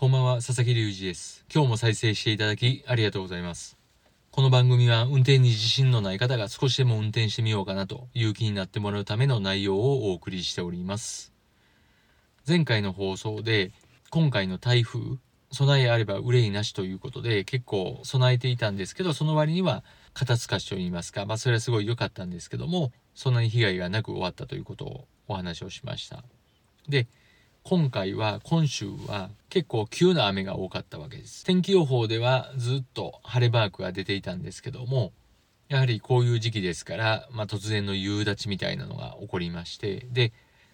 こんばんは、佐々木隆二です。今日も再生していただきありがとうございます。この番組は運転に自信のない方が少しでも運転してみようかなという気になってもらうための内容をお送りしております。前回の放送で今回の台風、備えあれば憂いなしということで結構備えていたんですけど、その割には肩透かしと言いますか、まあそれはすごい良かったんですけども、そんなに被害がなく終わったということをお話をしました。で、今回は今週は結構急な雨が多かったわけです。天気予報ではずっと晴れマークが出ていたんですけどもやはりこういう時期ですから、まあ、突然の夕立みたいなのが起こりましてで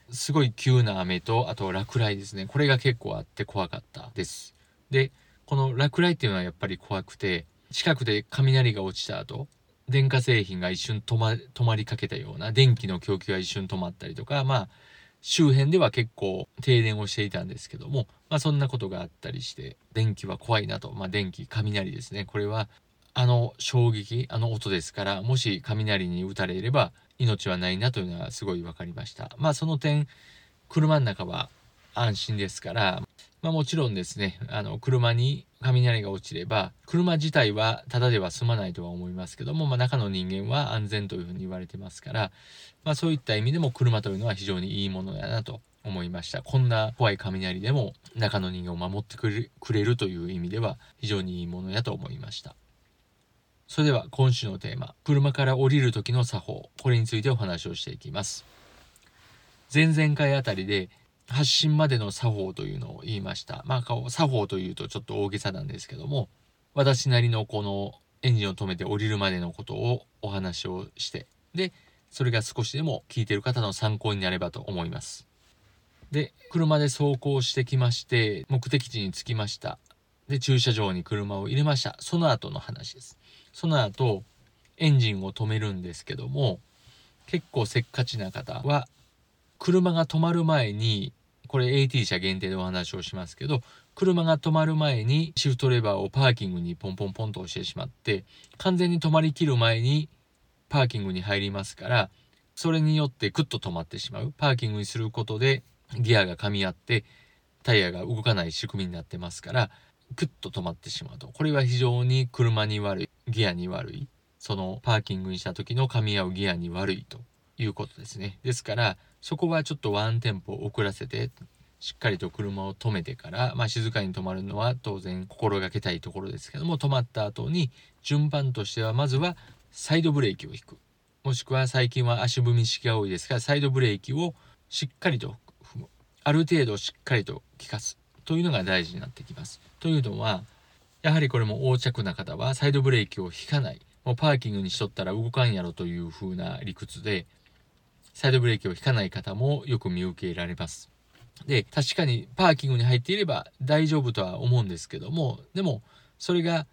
すごい急な雨とあと落雷ですね。これが結構あって怖かったです。でこの落雷っていうのはやっぱり怖くて近くで雷が落ちた後電化製品が一瞬止ま止まりかけたような電気の供給が一瞬止まったりとかまあ周辺では結構停電をしていたんですけども、まあそんなことがあったりして、電気は怖いなと、まあ電気、雷ですね。これはあの衝撃、あの音ですから、もし雷に打たれれば命はないなというのはすごい分かりました。まあその点、車の中は安心ですから、まあもちろんですね、あの車に雷が落ちれば、車自体はただでは済まないとは思いますけども、まあ中の人間は安全というふうに言われてますから、まあそういった意味でも車というのは非常にいいものだなと思いました。こんな怖い雷でも中の人間を守ってくれくれるという意味では非常にいいものやと思いました。それでは今週のテーマ、車から降りる時の作法、これについてお話をしていきます。前々回あたりで発信までの作法というのを言いました。まあ作法というとちょっと大げさなんですけども、私なりのこのエンジンを止めて降りるまでのことをお話をして、で、それが少しでも聞いてる方の参考になればと思います。で、車で走行してきまして、目的地に着きました。で、駐車場に車を入れました。その後の話です。その後、エンジンを止めるんですけども、結構せっかちな方は、車が止まる前に、これ AT 車限定でお話をしますけど、車が止まる前にシフトレバーをパーキングにポンポンポンと押してしまって、完全に止まりきる前にパーキングに入りますから、それによってクッと止まってしまう。パーキングにすることでギアが噛み合ってタイヤが動かない仕組みになってますから、クッと止まってしまうと。これは非常に車に悪い、ギアに悪い、そのパーキングにした時の噛み合うギアに悪いということですね。ですから、そこはちょっとワンテンポ遅らせて、しっかりと車を止めてから、まあ静かに止まるのは当然心がけたいところですけども、止まった後に順番としてはまずはサイドブレーキを引く。もしくは最近は足踏み式が多いですが、サイドブレーキをしっかりと踏む。ある程度しっかりと効かす。というのが大事になってきます。というのは、やはりこれも横着な方はサイドブレーキを引かない。もうパーキングにしとったら動かんやろという風な理屈で、サイドブレーキを引かない方もよく見受けられます。で、確かにパーキングに入っていれば大丈夫とは思うんですけども、でもそれが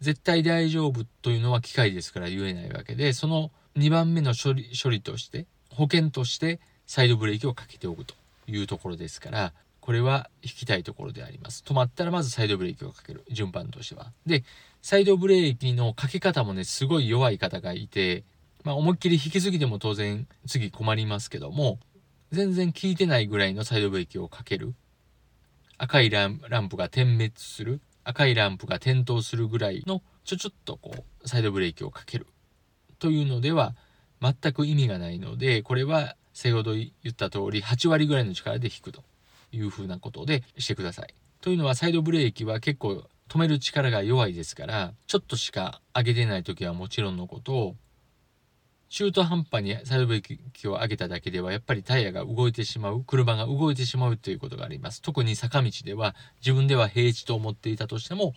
絶対大丈夫というのは機械ですから言えないわけで、その2番目の処理処理として、保険としてサイドブレーキをかけておくというところですから、これは引きたいところであります。止まったらまずサイドブレーキをかける。順番としては。で、サイドブレーキのかけ方もね、すごい弱い方がいて、まあ思いっきり引きすぎても当然次困りますけども、全然効いてないぐらいのサイドブレーキをかける。赤いランプが点滅する。赤いランプが点灯するぐらいのちょちょっとこうサイドブレーキをかける。というのでは全く意味がないので、これは先ほど言った通り8割ぐらいの力で引くというふうなことでしてください。というのはサイドブレーキは結構止める力が弱いですから、ちょっとしか上げてない時はもちろんのことを、中途半端にサイドブレーキを上げただけではやっぱりタイヤが動いてしまう、車が動いてしまうということがあります。特に坂道では自分では平地と思っていたとしても、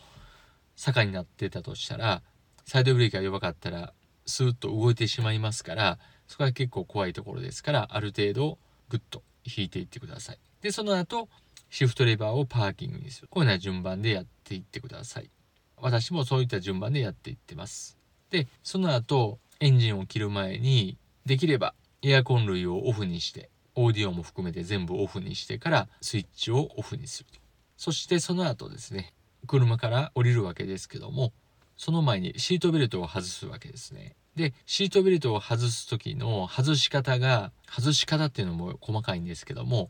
坂になってたとしたら、サイドブレーキが弱かったらスーッと動いてしまいますから、そこは結構怖いところですからある程度グッと引いていってください。でその後シフトレバーをパーキングにする。こういうような順番でやっていってください。私もそういった順番でやっていってます。でその後エンジンを切る前にできればエアコン類をオフにしてオーディオも含めて全部オフにしてからスイッチをオフにすると。そしてその後ですね車から降りるわけですけどもその前にシートベルトを外すわけですね。でシートベルトを外す時の外し方が外し方っていうのも細かいんですけども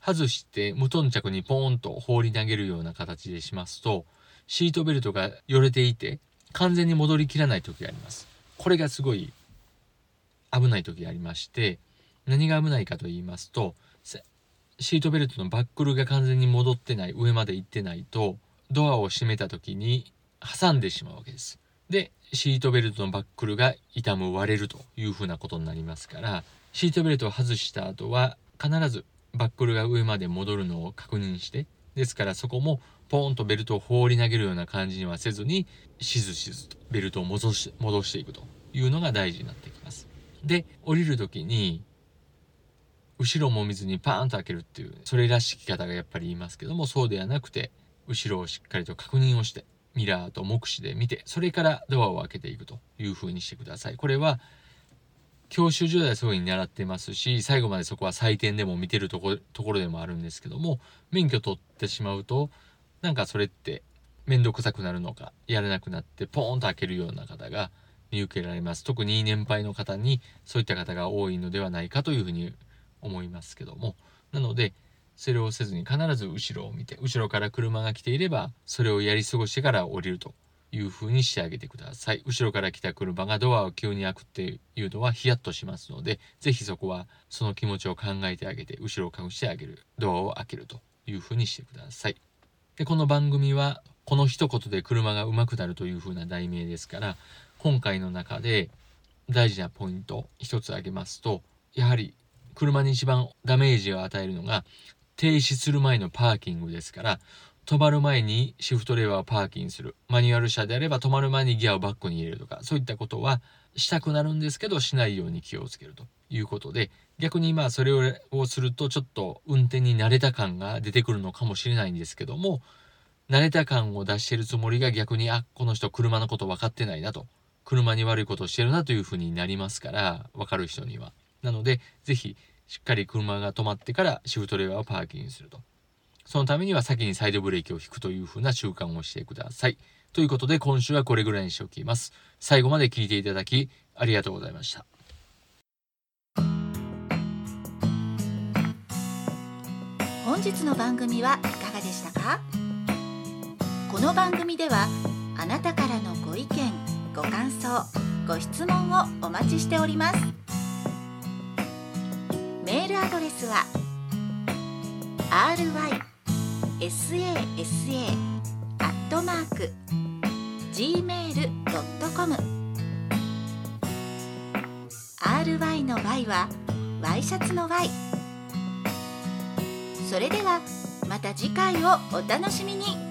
外して無頓着にポーンと放り投げるような形でしますとシートベルトがよれていて完全に戻りきらない時があります。これがすごい危ない時がありまして何が危ないかと言いますとシートベルトのバックルが完全に戻ってない上まで行ってないとドアを閉めた時に挟んでしまうわけです。でシートベルトのバックルが傷む割れるというふうなことになりますからシートベルトを外した後は必ずバックルが上まで戻るのを確認してですからそこもポーンとベルトを放り投げるような感じにはせずにしずしずとベルトを戻し戻していくというのが大事になってきます。で降りる時に後ろも見ずにパーンと開けるっていうそれらしき方がやっぱり言いますけどもそうではなくて後ろをしっかりと確認をしてミラーと目視で見てそれからドアを開けていくという風にしてください。これは教習所ではそういう風に習ってますし最後までそこは採点でも見てるとこところでもあるんですけども免許取ってしまうとなんかそれって面倒くさくなるのかやれなくなってポーンと開けるような方が見受けられます。特に年配の方にそういった方が多いのではないかというふうに思いますけども。なのでそれをせずに必ず後ろを見て後ろから車が来ていればそれをやり過ごしてから降りると。いう風にしてあげてください。後ろから来た車がドアを急に開くっていうのはヒヤッとしますので是非そこはその気持ちを考えてあげて後ろを隠してあげるドアを開けるという風にしてください。でこの番組はこの一言で車が上手くなるという風な題名ですから今回の中で大事なポイント一つ挙げますとやはり車に一番ダメージを与えるのが停止する前のパーキングですから止まる前にシフトレバーをパーキンするマニュアル車であれば止まる前にギアをバックに入れるとかそういったことはしたくなるんですけどしないように気をつけるということで逆にまあそれをするとちょっと運転に慣れた感が出てくるのかもしれないんですけども慣れた感を出してるつもりが逆にあこの人車のこと分かってないなと車に悪いことをしてるなというふうになりますから分かる人には。なので是非しっかり車が止まってからシフトレバーをパーキングすると。そのためには先にサイドブレーキを引くというふうな習慣をしてください。ということで今週はこれぐらいにしておきます。最後まで聞いていただきありがとうございました。本日の番組はいかがでしたか？この番組ではあなたからのご意見ご感想ご質問をお待ちしておりますメールアドレスは sasa.gmail.com ry の y は y シャツの y それではまた次回をお楽しみに